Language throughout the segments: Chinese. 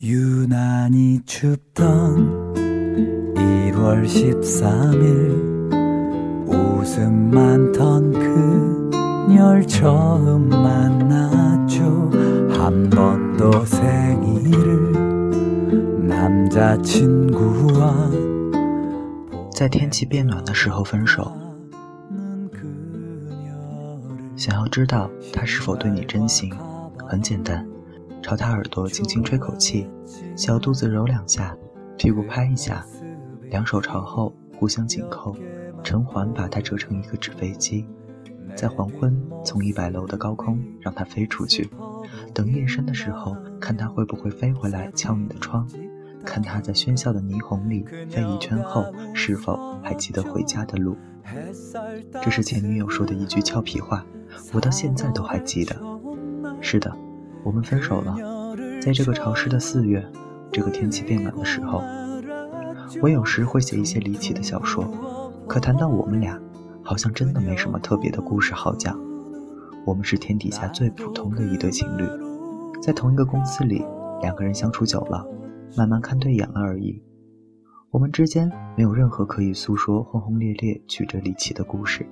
유난히 춥던 1월 13일 웃음 많던 그녀를 처음 만났죠 한 번도 생일을 남자친구와 在天气变暖的时候分手，想要知道他是否对你真心，很简单。 朝他耳朵轻轻吹口气，小肚子揉两下，屁股拍一下，两手朝后互相紧扣，成环把它折成一个纸飞机，在黄昏从一百楼的高空让它飞出去，等夜深的时候看它会不会飞回来敲你的窗，看它在喧嚣的霓虹里飞一圈后是否还记得回家的路。这是前女友说的一句俏皮话，我到现在都还记得。是的。我们分手了，在这个潮湿的四月，这个天气变暖的时候，我有时会写一些离奇的小说，可谈到我们俩，好像真的没什么特别的故事好讲。我们是天底下最普通的一对情侣，在同一个公司里，两个人相处久了，慢慢看对眼了而已。我们之间没有任何可以诉说轰轰烈烈、曲折离奇的故事，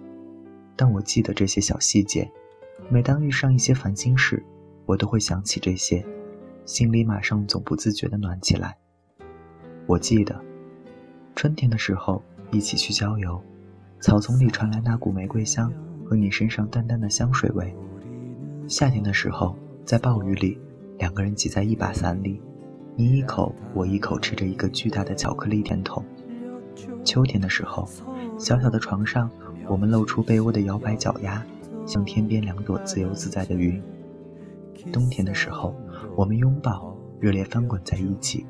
但我记得这些小细节。每当遇上一些烦心事，我都会想起这些，心里马上总不自觉地暖起来。我记得，春天的时候一起去郊游，草丛里传来那股玫瑰香和你身上淡淡的香水味；夏天的时候，在暴雨里，两个人挤在一把伞里，你一口我一口吃着一个巨大的巧克力甜筒；秋天的时候，小小的床上，我们露出被窝的摇摆脚丫，像天边两朵自由自在的云。冬天的时候，我们拥抱，热烈翻滚在一起；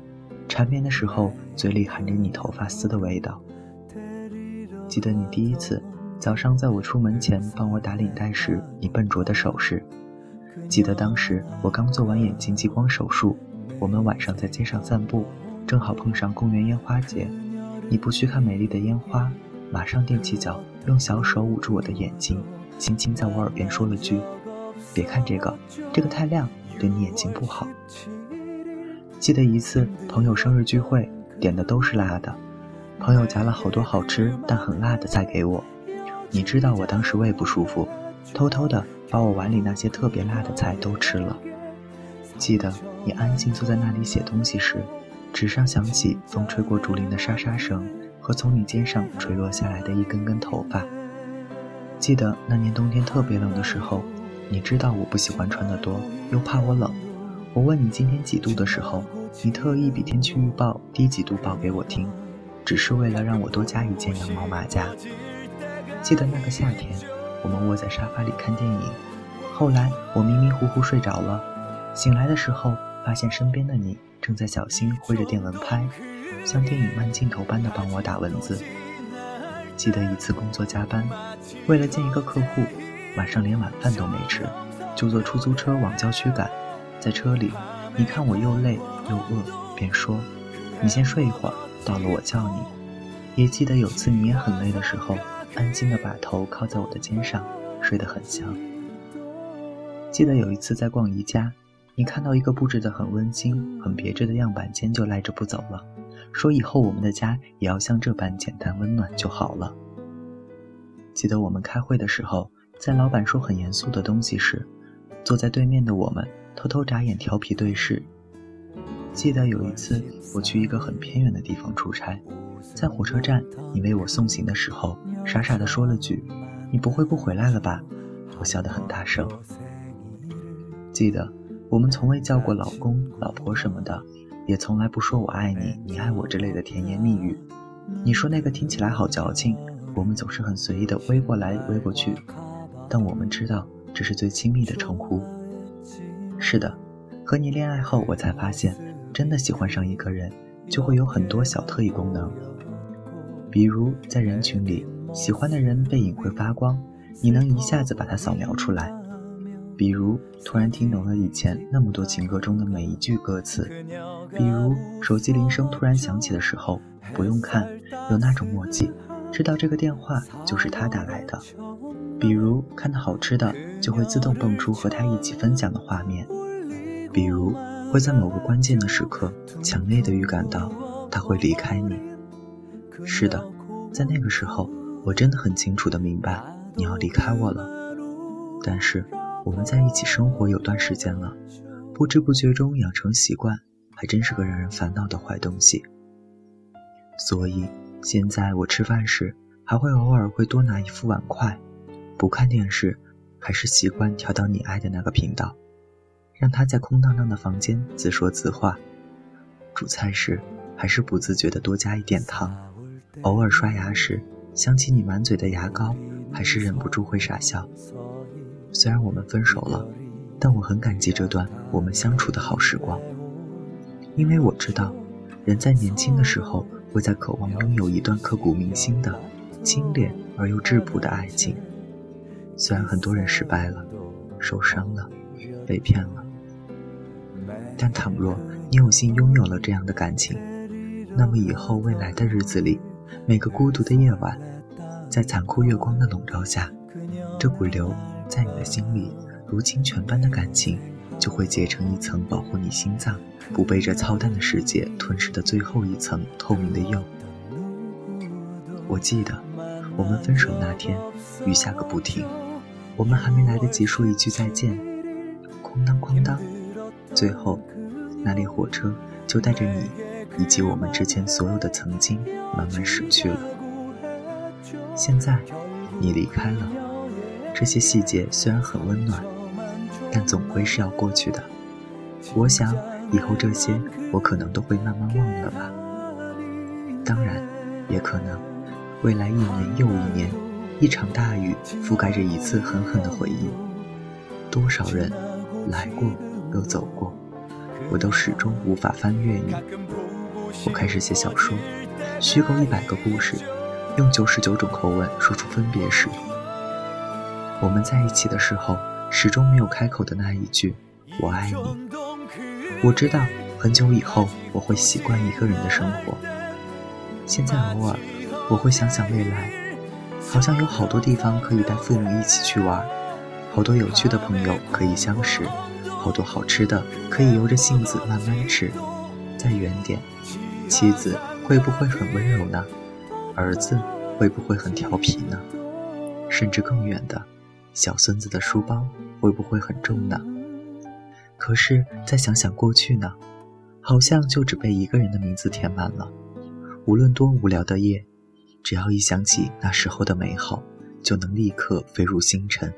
缠绵的时候，嘴里含着你头发丝的味道。记得你第一次早上在我出门前帮我打领带时，你笨拙的手势；记得当时我刚做完眼睛激光手术，我们晚上在街上散步，正好碰上公园烟花节，你不去看美丽的烟花，马上踮起脚，用小手捂住我的眼睛，轻轻在我耳边说了句。别看这个，这个太亮，对你眼睛不好。记得一次朋友生日聚会，点的都是辣的，朋友夹了好多好吃但很辣的菜给我。你知道我当时胃不舒服，偷偷的把我碗里那些特别辣的菜都吃了。记得你安静坐在那里写东西时，纸上响起风吹过竹林的沙沙声和从你肩上垂落下来的一根根头发。记得那年冬天特别冷的时候。你知道我不喜欢穿的多，又怕我冷。我问你今天几度的时候，你特意比天气预报低几度报给我听，只是为了让我多加一件羊毛马甲。记得那个夏天，我们窝在沙发里看电影，后来我迷迷糊糊睡着了，醒来的时候发现身边的你正在小心挥着电蚊拍，像电影慢镜头般的帮我打蚊子。记得一次工作加班，为了见一个客户。晚上连晚饭都没吃，就坐出租车往郊区赶。在车里，你看我又累又饿，便说：“你先睡一会儿，到了我叫你。”也记得有次你也很累的时候，安静的把头靠在我的肩上，睡得很香。记得有一次在逛宜家，你看到一个布置得很温馨、很别致的样板间，就赖着不走了，说以后我们的家也要像这般简单温暖就好了。记得我们开会的时候。在老板说很严肃的东西时，坐在对面的我们偷偷眨眼调皮对视。记得有一次我去一个很偏远的地方出差，在火车站你为我送行的时候，傻傻的说了句：“你不会不回来了吧？”我笑得很大声。记得我们从未叫过老公、老婆什么的，也从来不说我爱你、你爱我之类的甜言蜜语。你说那个听起来好矫情，我们总是很随意的微过来微过去。但我们知道，这是最亲密的称呼。是的，和你恋爱后，我才发现，真的喜欢上一个人，就会有很多小特异功能。比如在人群里，喜欢的人背影会发光，你能一下子把它扫描出来；比如突然听懂了以前那么多情歌中的每一句歌词；比如手机铃声突然响起的时候，不用看，有那种默契，知道这个电话就是他打来的。比如看到好吃的，就会自动蹦出和他一起分享的画面；比如会在某个关键的时刻，强烈的预感到他会离开你。是的，在那个时候，我真的很清楚的明白你要离开我了。但是我们在一起生活有段时间了，不知不觉中养成习惯，还真是个让人烦恼的坏东西。所以现在我吃饭时，还会偶尔会多拿一副碗筷，不看电视，还是习惯调到你爱的那个频道，让他在空荡荡的房间自说自话。煮菜时，还是不自觉的多加一点糖。偶尔刷牙时，想起你满嘴的牙膏，还是忍不住会傻笑。虽然我们分手了，但我很感激这段我们相处的好时光，因为我知道，人在年轻的时候会在渴望拥有一段刻骨铭心的、清冽而又质朴的爱情。虽然很多人失败了，受伤了，被骗了，但倘若你有幸拥有了这样的感情，那么以后未来的日子里，每个孤独的夜晚，在残酷月光的笼罩下，这股流。在你的心里，如清泉般的感情，就会结成一层保护你心脏不被这操蛋的世界吞噬的最后一层透明的釉。我记得，我们分手那天，雨下个不停，我们还没来得及说一句再见，哐当哐当，最后，那列火车就带着你以及我们之前所有的曾经，慢慢驶去了。现在，你离开了。这些细节虽然很温暖，但总归是要过去的。我想以后这些我可能都会慢慢忘了吧。当然，也可能未来一年又一年，一场大雨覆盖着一次狠狠的回忆。多少人来过又走过，我都始终无法翻越你。我开始写小说，虚构一百个故事，用九十九种口吻说出分别时。我们在一起的时候，始终没有开口的那一句“我爱你”。我知道很久以后我会习惯一个人的生活。现在偶尔我会想想未来，好像有好多地方可以带父母一起去玩，好多有趣的朋友可以相识，好多好吃的可以由着性子慢慢吃。再远点，妻子会不会很温柔呢？儿子会不会很调皮呢？甚至更远的。小孙子的书包会不会很重呢？可是再想想过去呢，好像就只被一个人的名字填满了。无论多无聊的夜，只要一想起那时候的美好，就能立刻飞入星辰。